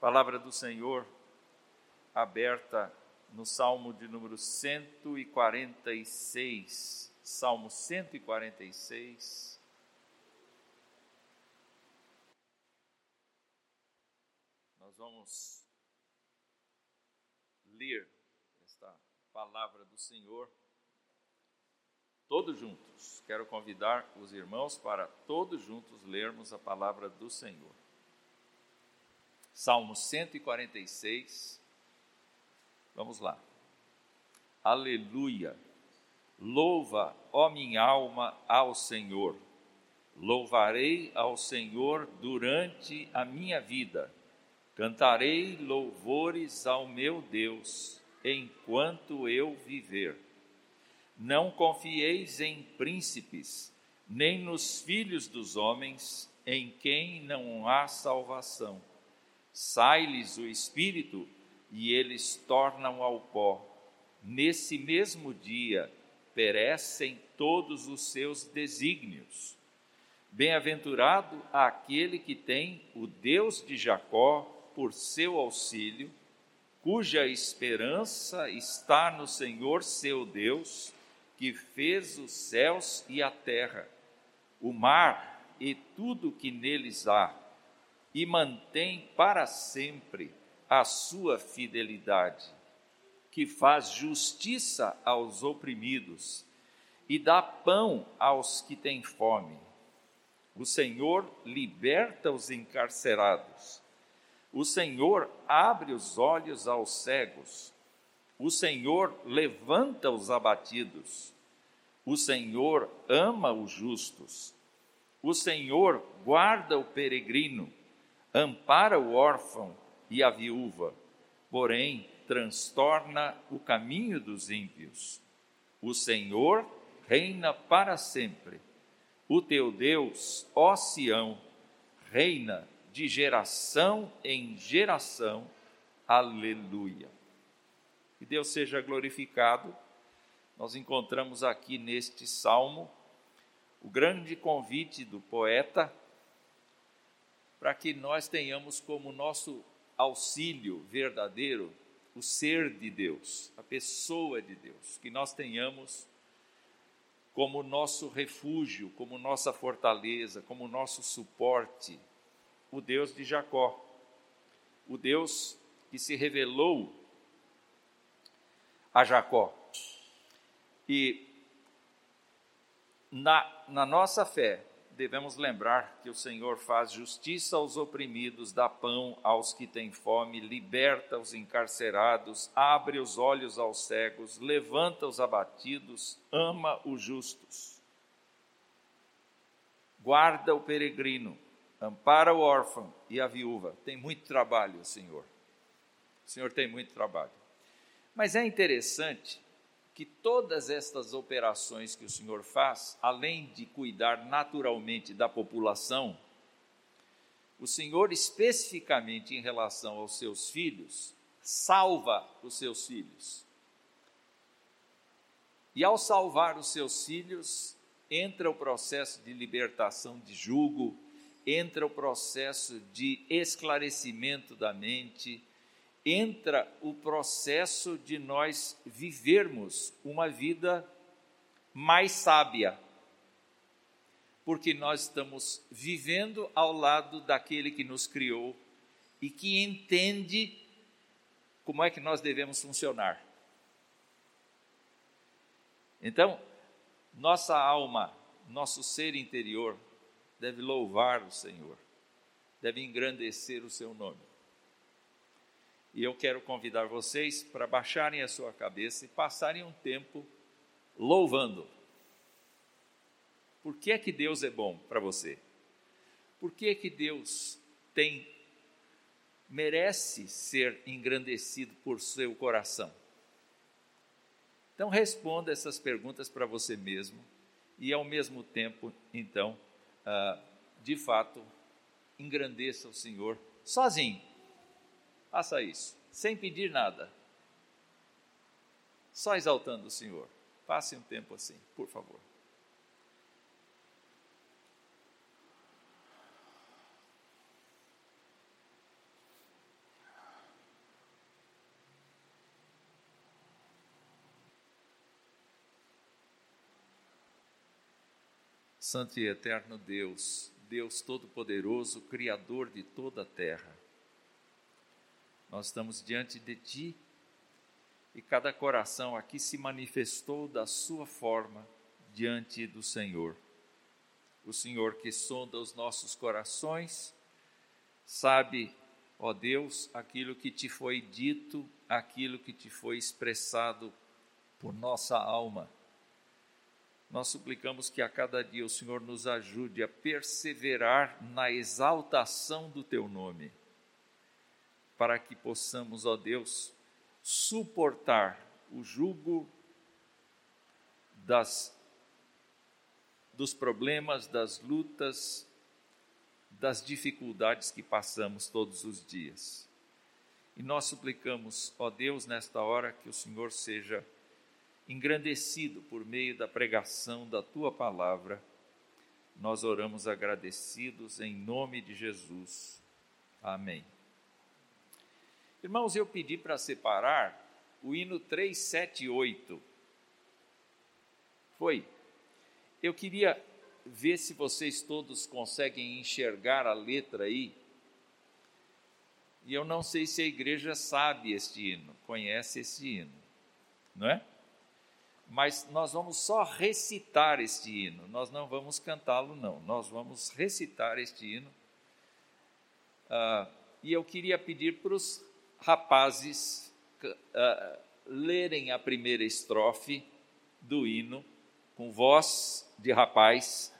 Palavra do Senhor aberta no Salmo de número 146. Salmo 146. Nós vamos ler esta palavra do Senhor todos juntos. Quero convidar os irmãos para todos juntos lermos a palavra do Senhor. Salmo 146. Vamos lá. Aleluia. Louva, ó minha alma, ao Senhor. Louvarei ao Senhor durante a minha vida. Cantarei louvores ao meu Deus enquanto eu viver. Não confieis em príncipes, nem nos filhos dos homens, em quem não há salvação sai-lhes o espírito e eles tornam ao pó. Nesse mesmo dia perecem todos os seus desígnios. Bem-aventurado aquele que tem o Deus de Jacó por seu auxílio, cuja esperança está no Senhor seu Deus, que fez os céus e a terra, o mar e tudo que neles há e mantém para sempre a sua fidelidade, que faz justiça aos oprimidos e dá pão aos que têm fome. O Senhor liberta os encarcerados. O Senhor abre os olhos aos cegos. O Senhor levanta os abatidos. O Senhor ama os justos. O Senhor guarda o peregrino ampara o órfão e a viúva, porém transtorna o caminho dos ímpios. O Senhor reina para sempre. O teu Deus, ó Sião, reina de geração em geração. Aleluia. Que Deus seja glorificado. Nós encontramos aqui neste salmo o grande convite do poeta para que nós tenhamos como nosso auxílio verdadeiro o ser de Deus, a pessoa de Deus, que nós tenhamos como nosso refúgio, como nossa fortaleza, como nosso suporte, o Deus de Jacó, o Deus que se revelou a Jacó. E na, na nossa fé, devemos lembrar que o Senhor faz justiça aos oprimidos, dá pão aos que têm fome, liberta os encarcerados, abre os olhos aos cegos, levanta os abatidos, ama os justos. Guarda o peregrino, ampara o órfão e a viúva. Tem muito trabalho, Senhor. O Senhor tem muito trabalho. Mas é interessante que todas estas operações que o Senhor faz, além de cuidar naturalmente da população, o Senhor, especificamente em relação aos seus filhos, salva os seus filhos. E ao salvar os seus filhos, entra o processo de libertação de jugo, entra o processo de esclarecimento da mente, entra o processo de nós vivermos uma vida mais sábia, porque nós estamos vivendo ao lado daquele que nos criou e que entende como é que nós devemos funcionar. Então, nossa alma, nosso ser interior deve louvar o Senhor, deve engrandecer o seu nome. E eu quero convidar vocês para baixarem a sua cabeça e passarem um tempo louvando. Por que é que Deus é bom para você? Por que é que Deus tem merece ser engrandecido por seu coração? Então responda essas perguntas para você mesmo e ao mesmo tempo, então, ah, de fato, engrandeça o Senhor sozinho Faça isso, sem pedir nada, só exaltando o Senhor. Passe um tempo assim, por favor. Santo e eterno Deus, Deus Todo-Poderoso, Criador de toda a terra, nós estamos diante de Ti e cada coração aqui se manifestou da sua forma diante do Senhor. O Senhor que sonda os nossos corações, sabe, ó Deus, aquilo que te foi dito, aquilo que te foi expressado por nossa alma. Nós suplicamos que a cada dia o Senhor nos ajude a perseverar na exaltação do teu nome, para que possamos, ó Deus, suportar o jugo das dos problemas, das lutas, das dificuldades que passamos todos os dias. E nós suplicamos, ó Deus, nesta hora, que o Senhor seja engrandecido por meio da pregação da tua palavra. Nós oramos agradecidos em nome de Jesus. Amém. Irmãos, eu pedi para separar o hino 378. Foi. Eu queria ver se vocês todos conseguem enxergar a letra aí. E eu não sei se a igreja sabe este hino, conhece este hino, não é? Mas nós vamos só recitar este hino, nós não vamos cantá-lo, não, nós vamos recitar este hino. Uh, e eu queria pedir para os rapazes uh, lerem a primeira estrofe do hino com voz de rapaz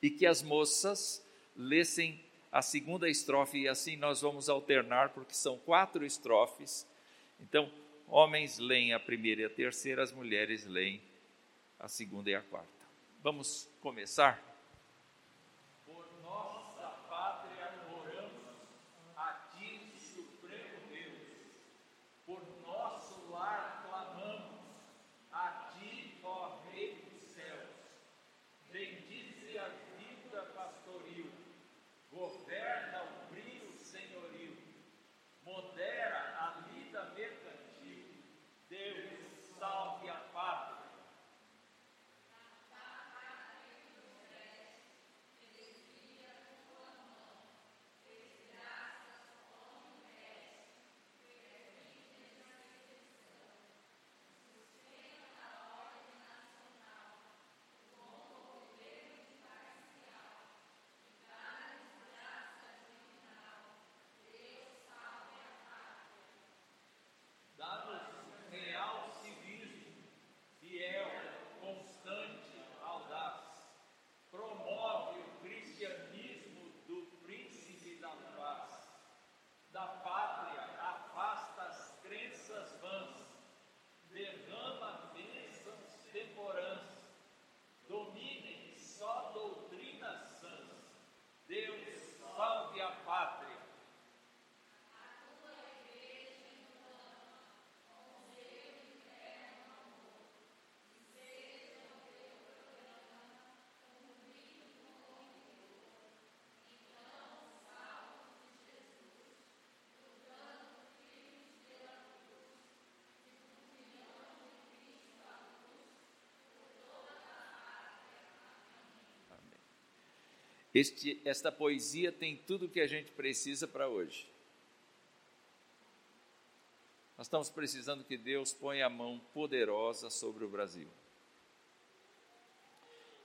e que as moças lessem a segunda estrofe e assim nós vamos alternar porque são quatro estrofes. Então, homens leem a primeira e a terceira, as mulheres leem a segunda e a quarta. Vamos começar? Este, esta poesia tem tudo o que a gente precisa para hoje. Nós estamos precisando que Deus ponha a mão poderosa sobre o Brasil.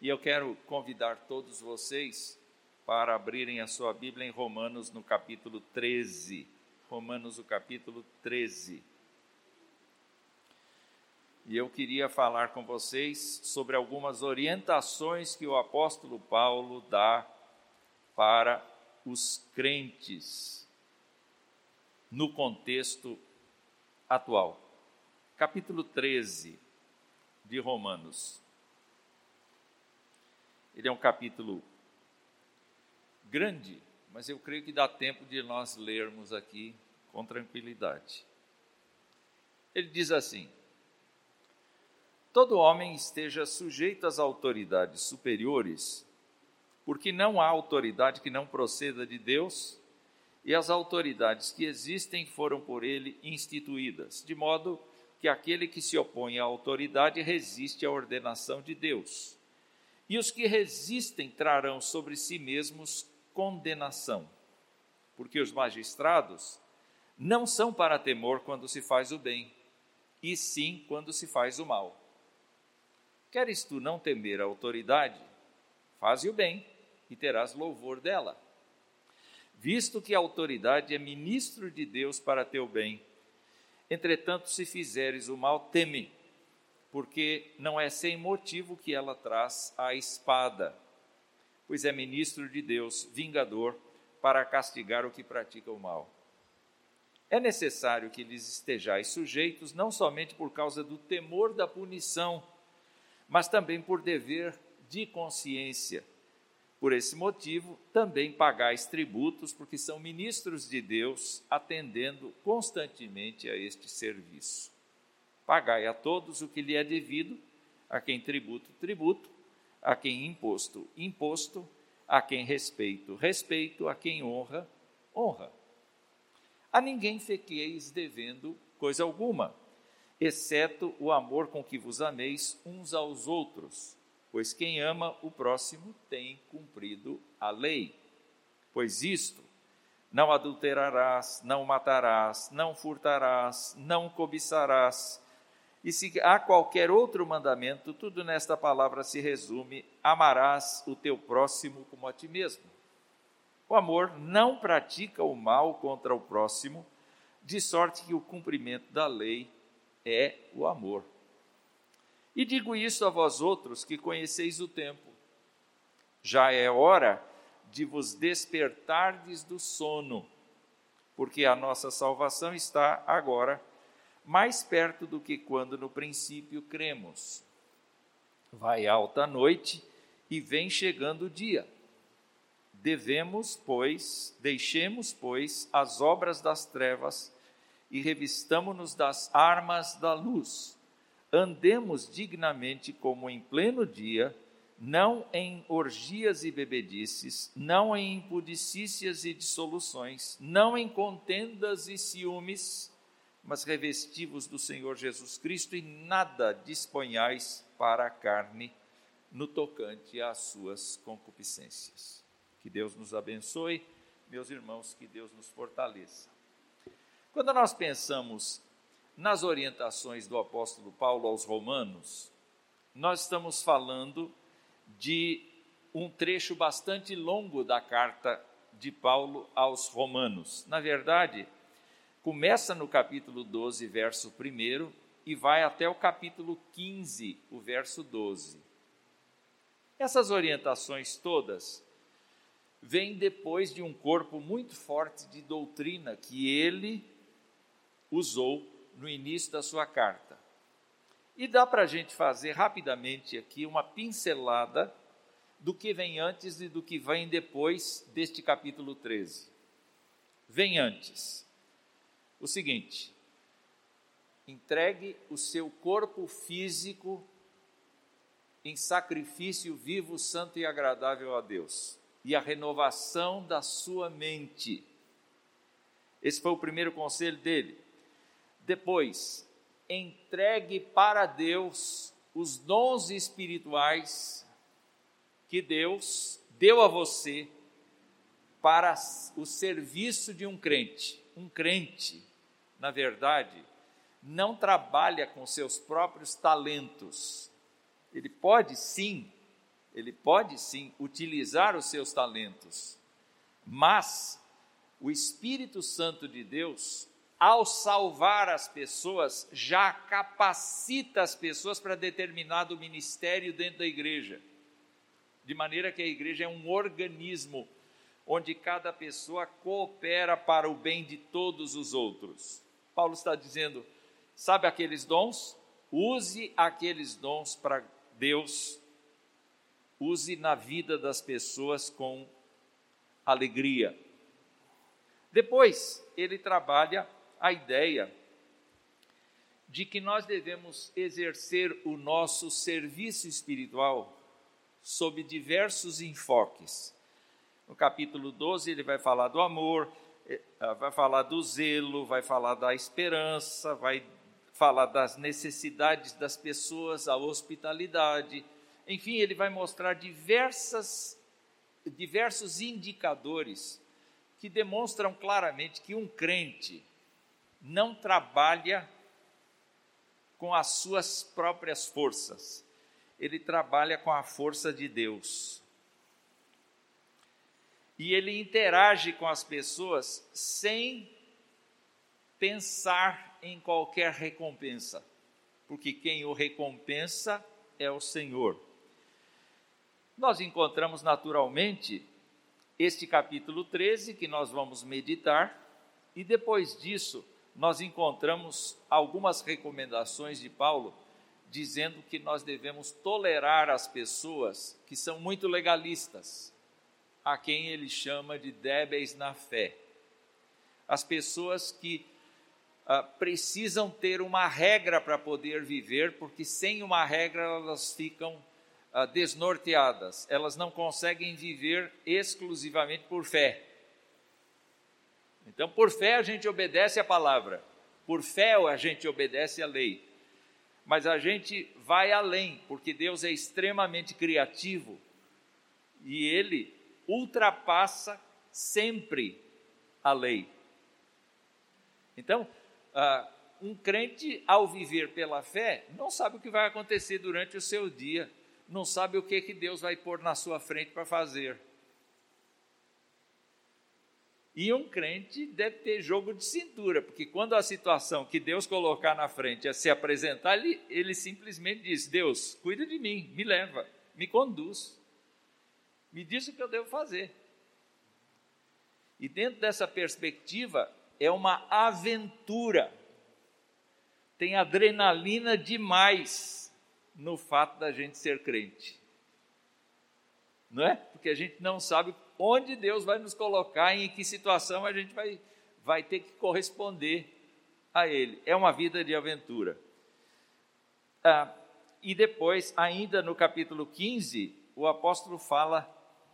E eu quero convidar todos vocês para abrirem a sua Bíblia em Romanos no capítulo 13. Romanos, o capítulo 13. E eu queria falar com vocês sobre algumas orientações que o apóstolo Paulo dá para os crentes no contexto atual. Capítulo 13 de Romanos. Ele é um capítulo grande, mas eu creio que dá tempo de nós lermos aqui com tranquilidade. Ele diz assim: Todo homem esteja sujeito às autoridades superiores porque não há autoridade que não proceda de Deus, e as autoridades que existem foram por ele instituídas, de modo que aquele que se opõe à autoridade resiste à ordenação de Deus. E os que resistem trarão sobre si mesmos condenação, porque os magistrados não são para temor quando se faz o bem, e sim quando se faz o mal. Queres tu não temer a autoridade? Faze o bem e terás louvor dela. Visto que a autoridade é ministro de Deus para teu bem, entretanto, se fizeres o mal, teme, porque não é sem motivo que ela traz a espada, pois é ministro de Deus, vingador, para castigar o que pratica o mal. É necessário que lhes estejais sujeitos, não somente por causa do temor da punição, mas também por dever de consciência. Por esse motivo, também pagais tributos, porque são ministros de Deus, atendendo constantemente a este serviço. Pagai a todos o que lhe é devido, a quem tributo, tributo, a quem imposto, imposto, a quem respeito, respeito, a quem honra, honra. A ninguém fiqueis devendo coisa alguma, exceto o amor com que vos ameis uns aos outros, pois quem ama o próximo tem cumprido a lei. Pois isto, não adulterarás, não matarás, não furtarás, não cobiçarás. E se há qualquer outro mandamento, tudo nesta palavra se resume: amarás o teu próximo como a ti mesmo. O amor não pratica o mal contra o próximo, de sorte que o cumprimento da lei é o amor. E digo isso a vós outros que conheceis o tempo. Já é hora de vos despertardes do sono, porque a nossa salvação está agora mais perto do que quando no princípio cremos. Vai alta a noite e vem chegando o dia. Devemos, pois, deixemos, pois, as obras das trevas e revistamo-nos das armas da luz. Andemos dignamente como em pleno dia, não em orgias e bebedices, não em impudicícias e dissoluções, não em contendas e ciúmes, mas revestivos do Senhor Jesus Cristo e nada disponhais para a carne no tocante às suas concupiscências. Que Deus nos abençoe, meus irmãos, que Deus nos fortaleça. Quando nós pensamos nas orientações do apóstolo Paulo aos Romanos, nós estamos falando de um trecho bastante longo da carta de Paulo aos Romanos. Na verdade, começa no capítulo 12, verso 1 e vai até o capítulo 15, o verso 12. Essas orientações todas vem depois de um corpo muito forte de doutrina que ele usou no início da sua carta. E dá para a gente fazer rapidamente aqui uma pincelada do que vem antes e do que vem depois deste capítulo 13. Vem antes. O seguinte: entregue o seu corpo físico em sacrifício vivo, santo e agradável a Deus e a renovação da sua mente. Esse foi o primeiro conselho dele. Depois, entregue para Deus os dons espirituais que Deus deu a você para o serviço de um crente. Um crente, na verdade, não trabalha com seus próprios talentos. Ele pode sim ele pode sim utilizar os seus talentos, mas o Espírito Santo de Deus, ao salvar as pessoas, já capacita as pessoas para determinado ministério dentro da igreja. De maneira que a igreja é um organismo onde cada pessoa coopera para o bem de todos os outros. Paulo está dizendo: sabe aqueles dons? Use aqueles dons para Deus use na vida das pessoas com alegria. Depois, ele trabalha a ideia de que nós devemos exercer o nosso serviço espiritual sob diversos enfoques. No capítulo 12, ele vai falar do amor, eh, vai falar do zelo, vai falar da esperança, vai fala das necessidades das pessoas, a hospitalidade. Enfim, ele vai mostrar diversas, diversos indicadores que demonstram claramente que um crente não trabalha com as suas próprias forças, ele trabalha com a força de Deus. E ele interage com as pessoas sem pensar em qualquer recompensa, porque quem o recompensa é o Senhor. Nós encontramos naturalmente este capítulo 13 que nós vamos meditar, e depois disso nós encontramos algumas recomendações de Paulo dizendo que nós devemos tolerar as pessoas que são muito legalistas, a quem ele chama de débeis na fé. As pessoas que ah, precisam ter uma regra para poder viver, porque sem uma regra elas ficam ah, desnorteadas, elas não conseguem viver exclusivamente por fé. Então, por fé a gente obedece a palavra, por fé a gente obedece a lei. Mas a gente vai além, porque Deus é extremamente criativo e ele ultrapassa sempre a lei. Então, uh, um crente, ao viver pela fé, não sabe o que vai acontecer durante o seu dia, não sabe o que, que Deus vai pôr na sua frente para fazer. E um crente deve ter jogo de cintura, porque quando a situação que Deus colocar na frente é se apresentar, ele, ele simplesmente diz: Deus, cuida de mim, me leva, me conduz, me diz o que eu devo fazer. E dentro dessa perspectiva, é uma aventura. Tem adrenalina demais no fato da gente ser crente. Não é? Porque a gente não sabe onde Deus vai nos colocar, em que situação a gente vai, vai ter que corresponder a Ele. É uma vida de aventura. Ah, e depois, ainda no capítulo 15, o apóstolo fala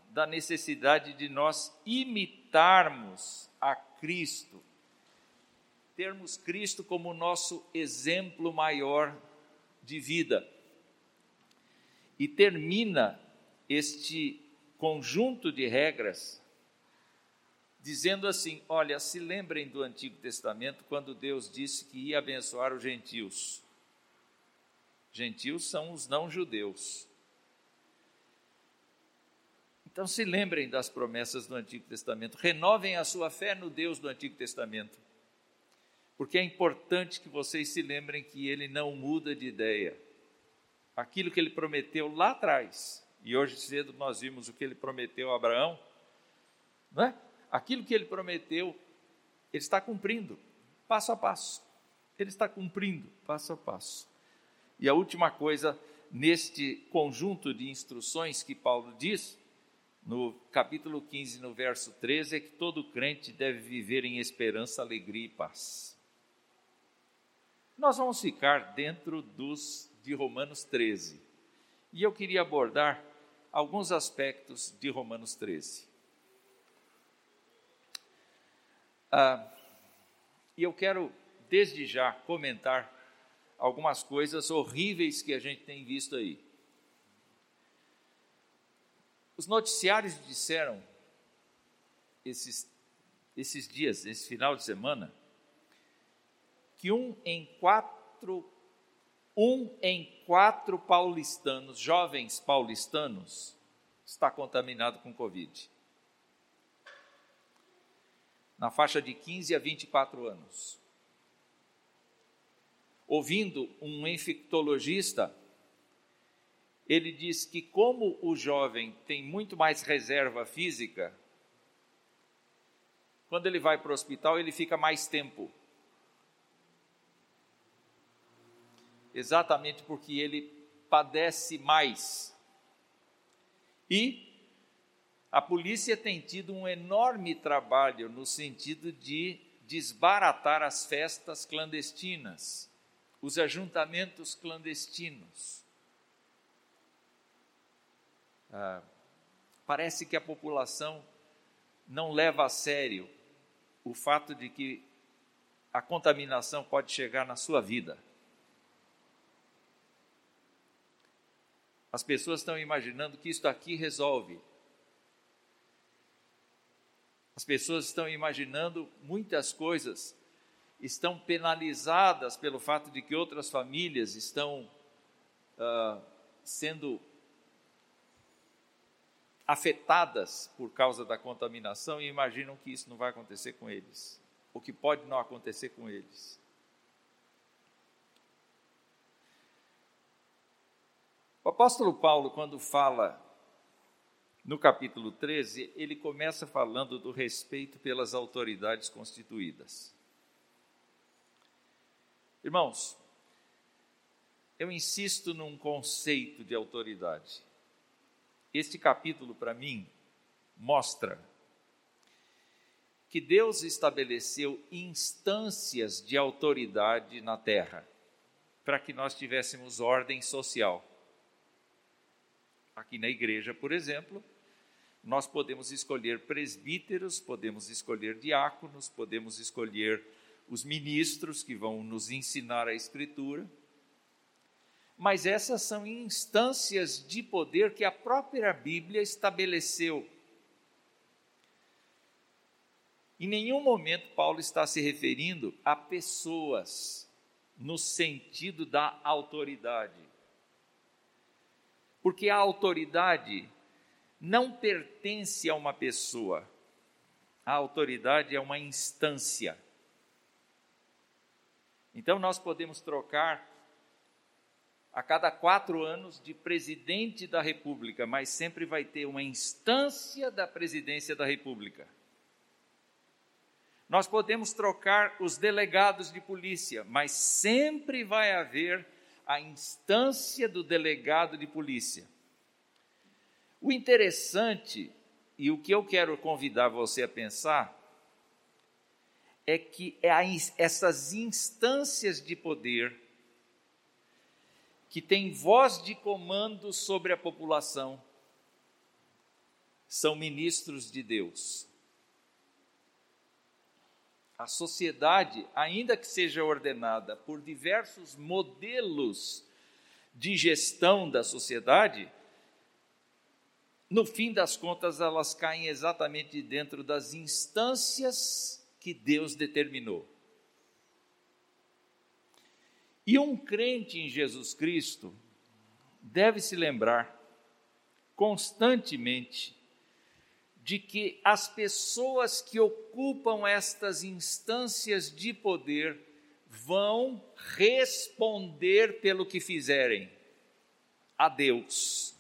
da necessidade de nós imitarmos a Cristo, termos Cristo como nosso exemplo maior de vida. E termina este conjunto de regras, dizendo assim: olha, se lembrem do Antigo Testamento quando Deus disse que ia abençoar os gentios. Gentios são os não-judeus. Então se lembrem das promessas do Antigo Testamento, renovem a sua fé no Deus do Antigo Testamento, porque é importante que vocês se lembrem que ele não muda de ideia. Aquilo que ele prometeu lá atrás, e hoje cedo nós vimos o que ele prometeu a Abraão, não é? Aquilo que ele prometeu, ele está cumprindo, passo a passo. Ele está cumprindo, passo a passo. E a última coisa, neste conjunto de instruções que Paulo diz, no capítulo 15, no verso 13, é que todo crente deve viver em esperança, alegria e paz. Nós vamos ficar dentro dos de Romanos 13. E eu queria abordar alguns aspectos de Romanos 13. Ah, e eu quero, desde já, comentar algumas coisas horríveis que a gente tem visto aí. Os noticiários disseram, esses, esses dias, esse final de semana, que um em quatro um em quatro paulistanos, jovens paulistanos, está contaminado com Covid. Na faixa de 15 a 24 anos. Ouvindo um infectologista, ele diz que, como o jovem tem muito mais reserva física, quando ele vai para o hospital, ele fica mais tempo exatamente porque ele padece mais. E a polícia tem tido um enorme trabalho no sentido de desbaratar as festas clandestinas, os ajuntamentos clandestinos. Ah, parece que a população não leva a sério o fato de que a contaminação pode chegar na sua vida. As pessoas estão imaginando que isto aqui resolve. As pessoas estão imaginando muitas coisas, estão penalizadas pelo fato de que outras famílias estão uh, sendo afetadas por causa da contaminação e imaginam que isso não vai acontecer com eles, ou que pode não acontecer com eles. O apóstolo Paulo, quando fala no capítulo 13, ele começa falando do respeito pelas autoridades constituídas. Irmãos, eu insisto num conceito de autoridade. Este capítulo, para mim, mostra que Deus estabeleceu instâncias de autoridade na terra para que nós tivéssemos ordem social. Aqui na igreja, por exemplo, nós podemos escolher presbíteros, podemos escolher diáconos, podemos escolher os ministros que vão nos ensinar a Escritura. Mas essas são instâncias de poder que a própria Bíblia estabeleceu. Em nenhum momento Paulo está se referindo a pessoas no sentido da autoridade porque a autoridade não pertence a uma pessoa, a autoridade é uma instância. Então, nós podemos trocar a cada quatro anos de presidente da República, mas sempre vai ter uma instância da presidência da República. Nós podemos trocar os delegados de polícia, mas sempre vai haver a instância do delegado de polícia. O interessante, e o que eu quero convidar você a pensar, é que é essas instâncias de poder que têm voz de comando sobre a população são ministros de Deus a sociedade, ainda que seja ordenada por diversos modelos de gestão da sociedade, no fim das contas elas caem exatamente dentro das instâncias que Deus determinou. E um crente em Jesus Cristo deve se lembrar constantemente de que as pessoas que ocupam estas instâncias de poder vão responder pelo que fizerem a Deus.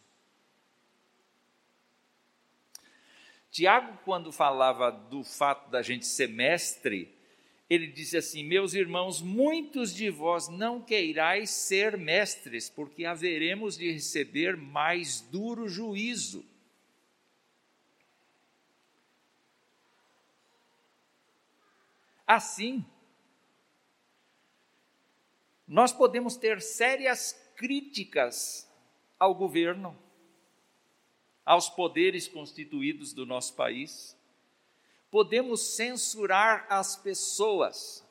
Tiago, quando falava do fato da gente ser mestre, ele disse assim: Meus irmãos, muitos de vós não queirais ser mestres, porque haveremos de receber mais duro juízo. Assim, nós podemos ter sérias críticas ao governo, aos poderes constituídos do nosso país, podemos censurar as pessoas.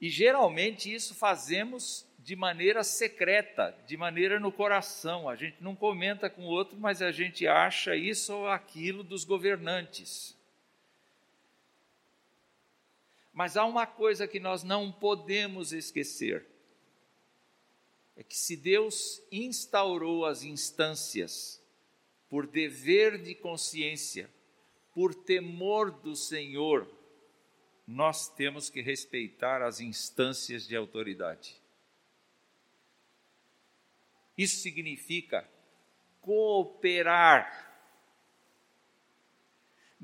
E geralmente isso fazemos de maneira secreta, de maneira no coração. A gente não comenta com o outro, mas a gente acha isso ou aquilo dos governantes. Mas há uma coisa que nós não podemos esquecer: é que se Deus instaurou as instâncias por dever de consciência, por temor do Senhor, nós temos que respeitar as instâncias de autoridade. Isso significa cooperar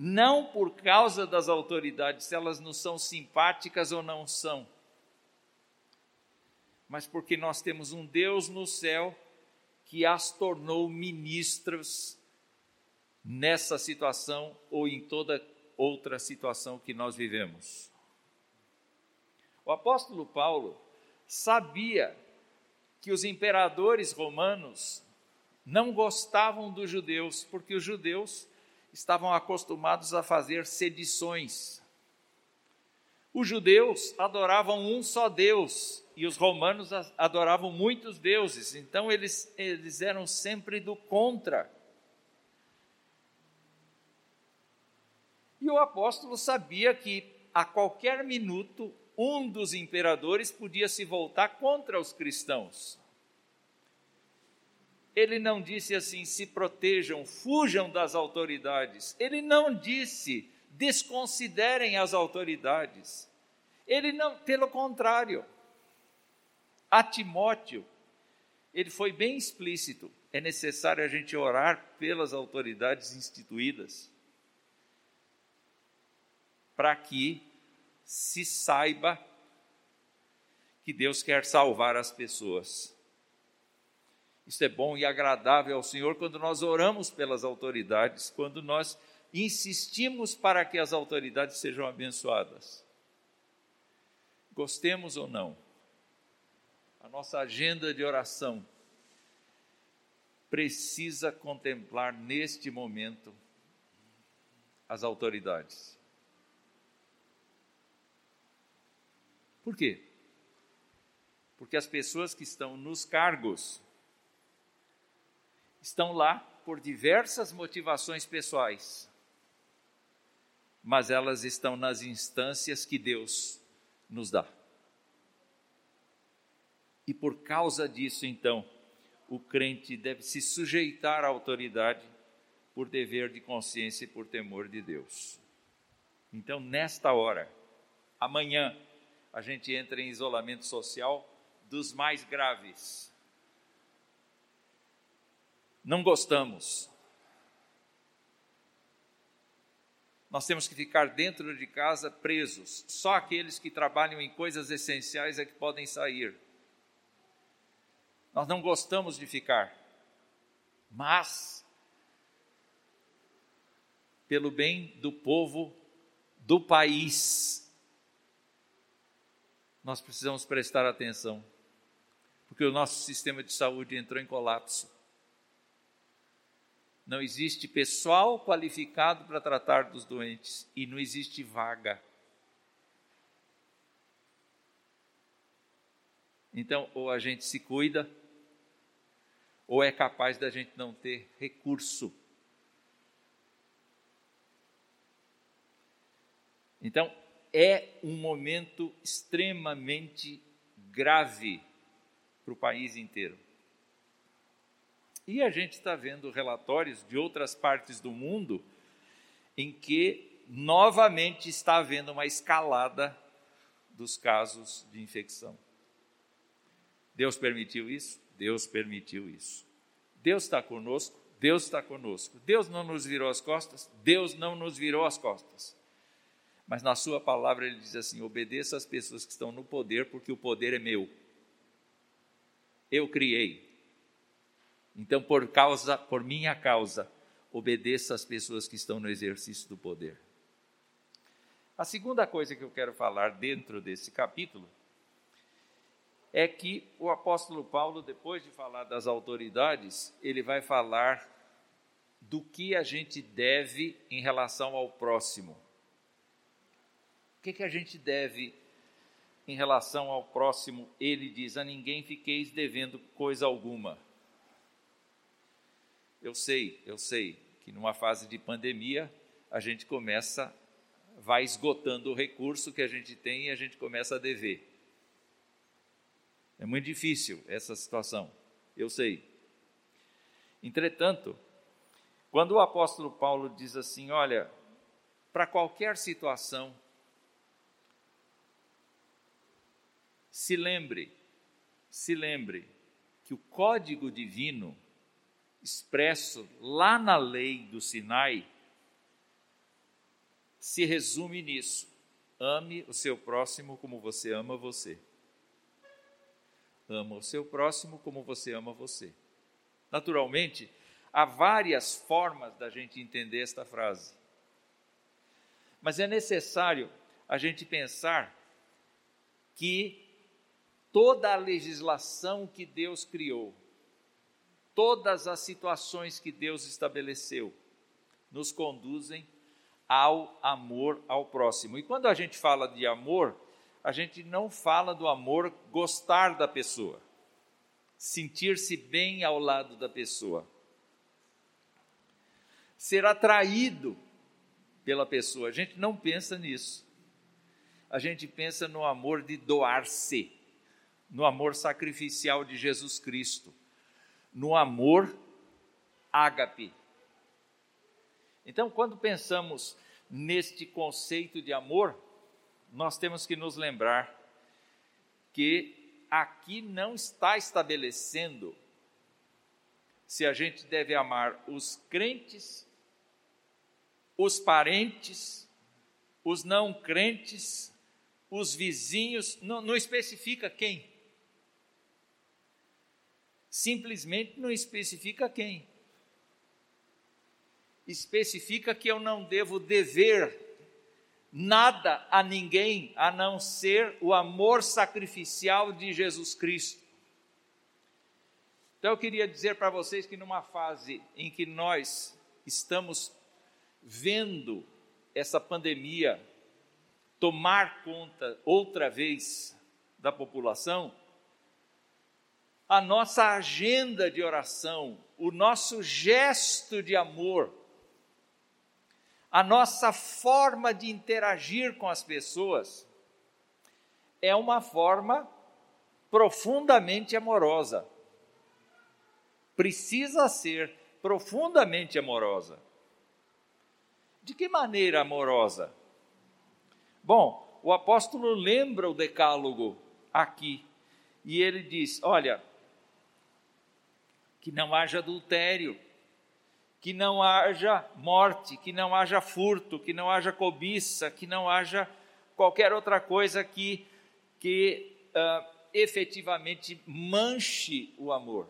não por causa das autoridades, se elas não são simpáticas ou não são, mas porque nós temos um Deus no céu que as tornou ministros nessa situação ou em toda outra situação que nós vivemos. O apóstolo Paulo sabia que os imperadores romanos não gostavam dos judeus, porque os judeus estavam acostumados a fazer sedições. Os judeus adoravam um só Deus e os romanos adoravam muitos deuses, então eles, eles eram sempre do contra. E o apóstolo sabia que a qualquer minuto um dos imperadores podia se voltar contra os cristãos. Ele não disse assim: se protejam, fujam das autoridades. Ele não disse: desconsiderem as autoridades. Ele não, pelo contrário, a Timóteo, ele foi bem explícito: é necessário a gente orar pelas autoridades instituídas, para que se saiba que Deus quer salvar as pessoas. Isso é bom e agradável ao Senhor quando nós oramos pelas autoridades, quando nós insistimos para que as autoridades sejam abençoadas. Gostemos ou não, a nossa agenda de oração precisa contemplar neste momento as autoridades. Por quê? Porque as pessoas que estão nos cargos estão lá por diversas motivações pessoais, mas elas estão nas instâncias que Deus nos dá. E por causa disso, então, o crente deve se sujeitar à autoridade por dever de consciência e por temor de Deus. Então, nesta hora, amanhã, a gente entra em isolamento social dos mais graves. Não gostamos. Nós temos que ficar dentro de casa presos. Só aqueles que trabalham em coisas essenciais é que podem sair. Nós não gostamos de ficar. Mas, pelo bem do povo do país, nós precisamos prestar atenção, porque o nosso sistema de saúde entrou em colapso. Não existe pessoal qualificado para tratar dos doentes e não existe vaga. Então, ou a gente se cuida, ou é capaz da gente não ter recurso. Então, é um momento extremamente grave para o país inteiro. E a gente está vendo relatórios de outras partes do mundo em que novamente está havendo uma escalada dos casos de infecção. Deus permitiu isso? Deus permitiu isso. Deus está conosco? Deus está conosco. Deus não nos virou as costas? Deus não nos virou as costas. Mas na sua palavra ele diz assim: obedeça às pessoas que estão no poder, porque o poder é meu. Eu criei. Então, por causa, por minha causa, obedeça às pessoas que estão no exercício do poder. A segunda coisa que eu quero falar dentro desse capítulo é que o apóstolo Paulo, depois de falar das autoridades, ele vai falar do que a gente deve em relação ao próximo. O que, que a gente deve em relação ao próximo? Ele diz: A ninguém fiqueis devendo coisa alguma. Eu sei, eu sei que numa fase de pandemia a gente começa, vai esgotando o recurso que a gente tem e a gente começa a dever. É muito difícil essa situação, eu sei. Entretanto, quando o apóstolo Paulo diz assim: Olha, para qualquer situação, Se lembre, se lembre que o código divino expresso lá na lei do Sinai se resume nisso: ame o seu próximo como você ama você. Ama o seu próximo como você ama você. Naturalmente, há várias formas da gente entender esta frase. Mas é necessário a gente pensar que toda a legislação que Deus criou, todas as situações que Deus estabeleceu, nos conduzem ao amor ao próximo. E quando a gente fala de amor, a gente não fala do amor gostar da pessoa, sentir-se bem ao lado da pessoa, ser atraído pela pessoa. A gente não pensa nisso. A gente pensa no amor de doar-se, no amor sacrificial de Jesus Cristo, no amor ágape, então, quando pensamos neste conceito de amor, nós temos que nos lembrar que aqui não está estabelecendo se a gente deve amar os crentes, os parentes, os não crentes, os vizinhos, não, não especifica quem. Simplesmente não especifica quem especifica que eu não devo dever nada a ninguém a não ser o amor sacrificial de Jesus Cristo. Então eu queria dizer para vocês que numa fase em que nós estamos vendo essa pandemia tomar conta outra vez da população, a nossa agenda de oração, o nosso gesto de amor, a nossa forma de interagir com as pessoas é uma forma profundamente amorosa. Precisa ser profundamente amorosa. De que maneira amorosa? Bom, o apóstolo lembra o decálogo aqui e ele diz: olha, que não haja adultério, que não haja morte, que não haja furto, que não haja cobiça, que não haja qualquer outra coisa que, que uh, efetivamente manche o amor.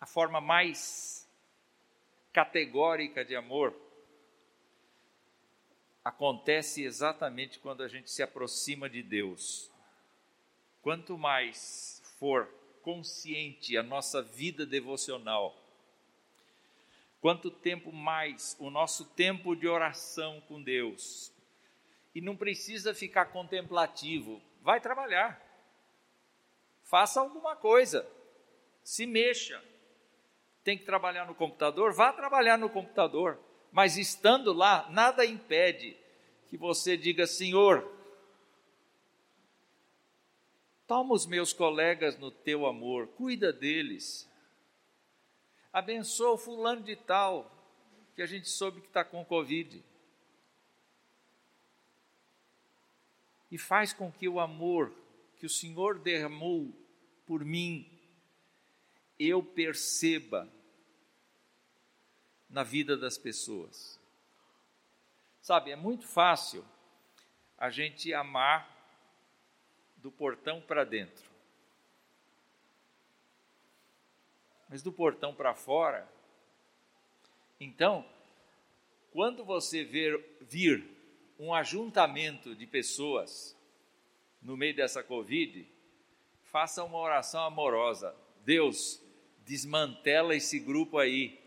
A forma mais categórica de amor acontece exatamente quando a gente se aproxima de Deus. Quanto mais for consciente a nossa vida devocional, quanto tempo mais o nosso tempo de oração com Deus. E não precisa ficar contemplativo, vai trabalhar. Faça alguma coisa, se mexa. Tem que trabalhar no computador? Vá trabalhar no computador. Mas estando lá, nada impede que você diga: Senhor, Toma os meus colegas no teu amor, cuida deles. Abençoa o fulano de tal, que a gente soube que está com Covid. E faz com que o amor que o Senhor derramou por mim, eu perceba na vida das pessoas. Sabe, é muito fácil a gente amar do portão para dentro. Mas do portão para fora, então, quando você ver, vir um ajuntamento de pessoas no meio dessa Covid, faça uma oração amorosa. Deus, desmantela esse grupo aí.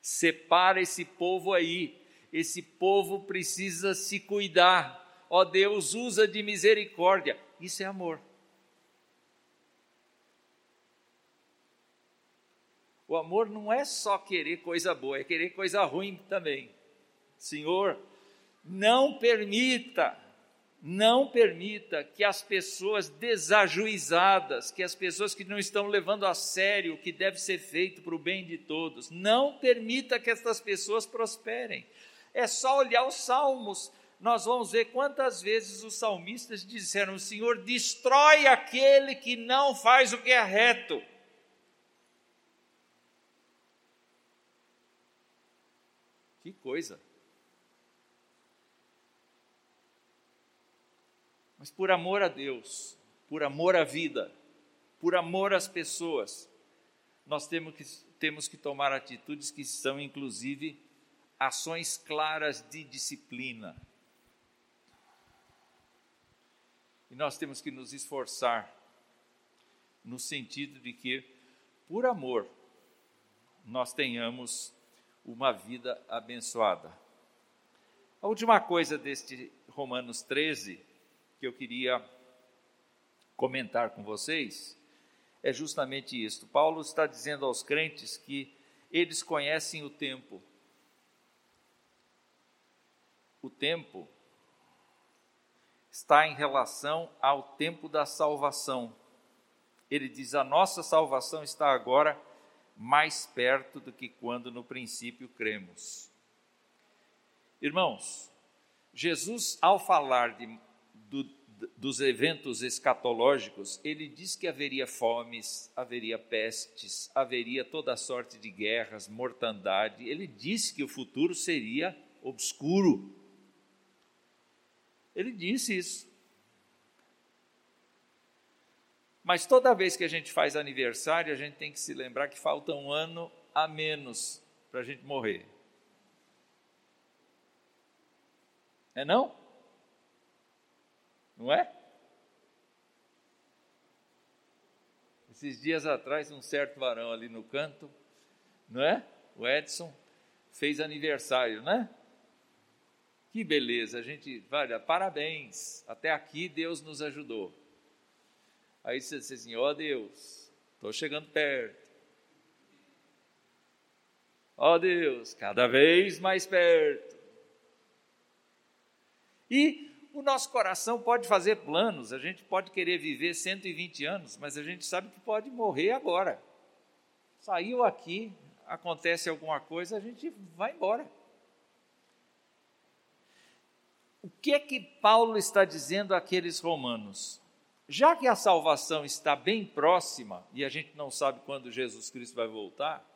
Separa esse povo aí. Esse povo precisa se cuidar ó Deus, usa de misericórdia. Isso é amor. O amor não é só querer coisa boa, é querer coisa ruim também. Senhor, não permita, não permita que as pessoas desajuizadas, que as pessoas que não estão levando a sério o que deve ser feito para o bem de todos, não permita que estas pessoas prosperem. É só olhar os salmos nós vamos ver quantas vezes os salmistas disseram: Senhor, destrói aquele que não faz o que é reto. Que coisa! Mas por amor a Deus, por amor à vida, por amor às pessoas, nós temos que, temos que tomar atitudes que são, inclusive, ações claras de disciplina. E nós temos que nos esforçar no sentido de que, por amor, nós tenhamos uma vida abençoada. A última coisa deste Romanos 13 que eu queria comentar com vocês é justamente isto. Paulo está dizendo aos crentes que eles conhecem o tempo. O tempo está em relação ao tempo da salvação. Ele diz: a nossa salvação está agora mais perto do que quando no princípio cremos. Irmãos, Jesus, ao falar de, do, dos eventos escatológicos, ele diz que haveria fomes, haveria pestes, haveria toda sorte de guerras, mortandade. Ele disse que o futuro seria obscuro. Ele disse isso. Mas toda vez que a gente faz aniversário, a gente tem que se lembrar que falta um ano a menos para a gente morrer. É não? Não é? Esses dias atrás, um certo varão ali no canto, não é? O Edson fez aniversário, né? Que beleza, a gente, olha, parabéns, até aqui Deus nos ajudou. Aí você diz assim: ó oh, Deus, estou chegando perto. Ó oh, Deus, cada vez mais perto. E o nosso coração pode fazer planos, a gente pode querer viver 120 anos, mas a gente sabe que pode morrer agora. Saiu aqui, acontece alguma coisa, a gente vai embora. O que é que Paulo está dizendo àqueles romanos? já que a salvação está bem próxima e a gente não sabe quando Jesus Cristo vai voltar,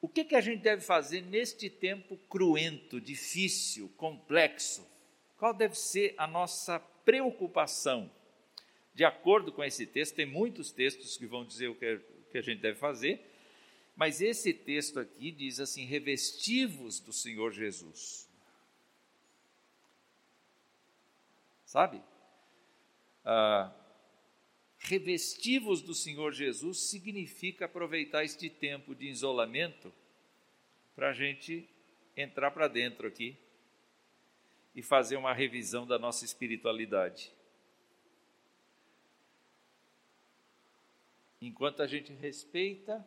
o que, que a gente deve fazer neste tempo cruento, difícil, complexo? Qual deve ser a nossa preocupação? De acordo com esse texto, tem muitos textos que vão dizer o que, o que a gente deve fazer, mas esse texto aqui diz assim: revestivos do Senhor Jesus. Sabe? ah, revestivos do Senhor Jesus significa aproveitar este tempo de isolamento para a gente entrar para dentro aqui e fazer uma revisão da nossa espiritualidade. Enquanto a gente respeita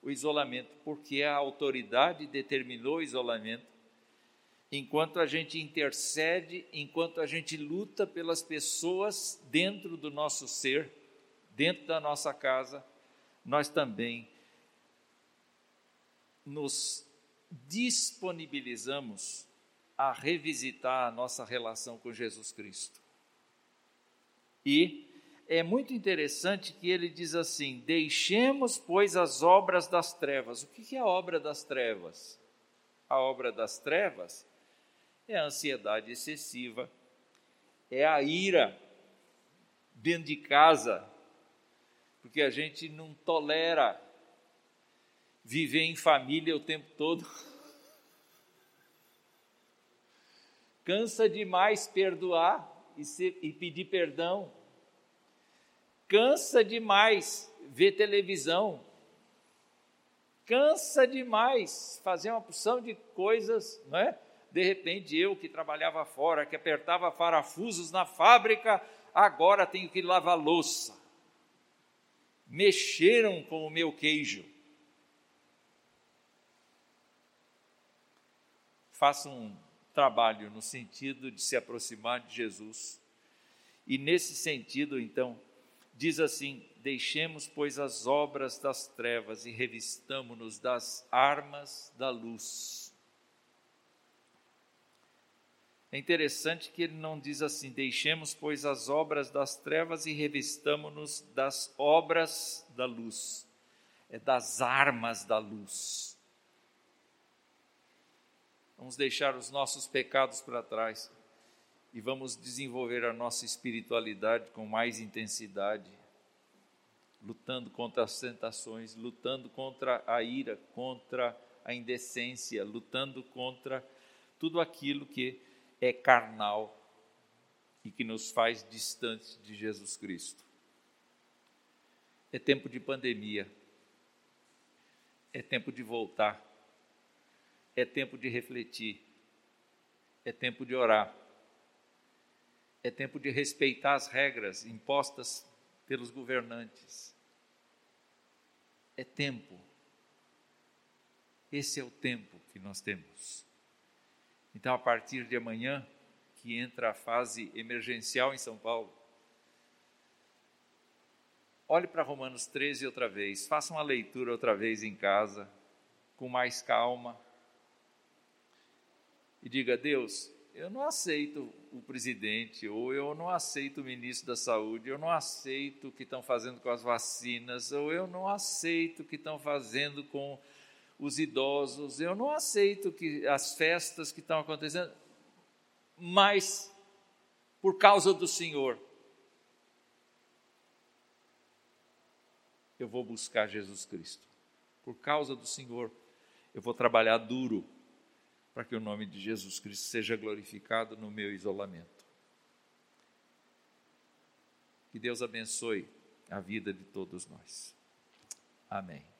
o isolamento, porque a autoridade determinou o isolamento, enquanto a gente intercede, enquanto a gente luta pelas pessoas dentro do nosso ser, dentro da nossa casa, nós também nos disponibilizamos a revisitar a nossa relação com Jesus Cristo. E é muito interessante que ele diz assim: deixemos, pois, as obras das trevas. O que é a obra das trevas? A obra das trevas é a ansiedade excessiva, é a ira dentro de casa, porque a gente não tolera viver em família o tempo todo. Cansa demais perdoar e, ser, e pedir perdão. Cansa demais ver televisão. Cansa demais fazer uma porção de coisas, não é? De repente, eu que trabalhava fora, que apertava parafusos na fábrica, agora tenho que lavar louça. Mexeram com o meu queijo. Faça um trabalho no sentido de se aproximar de Jesus. E nesse sentido, então, diz assim: Deixemos, pois, as obras das trevas e revistamo-nos das armas da luz. É interessante que ele não diz assim: deixemos, pois, as obras das trevas e revistamo-nos das obras da luz, é das armas da luz. Vamos deixar os nossos pecados para trás e vamos desenvolver a nossa espiritualidade com mais intensidade, lutando contra as tentações, lutando contra a ira, contra a indecência, lutando contra tudo aquilo que é carnal e que nos faz distantes de Jesus Cristo. É tempo de pandemia. É tempo de voltar. É tempo de refletir. É tempo de orar. É tempo de respeitar as regras impostas pelos governantes. É tempo. Esse é o tempo que nós temos. Então, a partir de amanhã, que entra a fase emergencial em São Paulo, olhe para Romanos 13 outra vez, faça uma leitura outra vez em casa, com mais calma, e diga: Deus, eu não aceito o presidente, ou eu não aceito o ministro da saúde, eu não aceito o que estão fazendo com as vacinas, ou eu não aceito o que estão fazendo com os idosos, eu não aceito que as festas que estão acontecendo, mas por causa do Senhor, eu vou buscar Jesus Cristo. Por causa do Senhor, eu vou trabalhar duro para que o nome de Jesus Cristo seja glorificado no meu isolamento. Que Deus abençoe a vida de todos nós. Amém.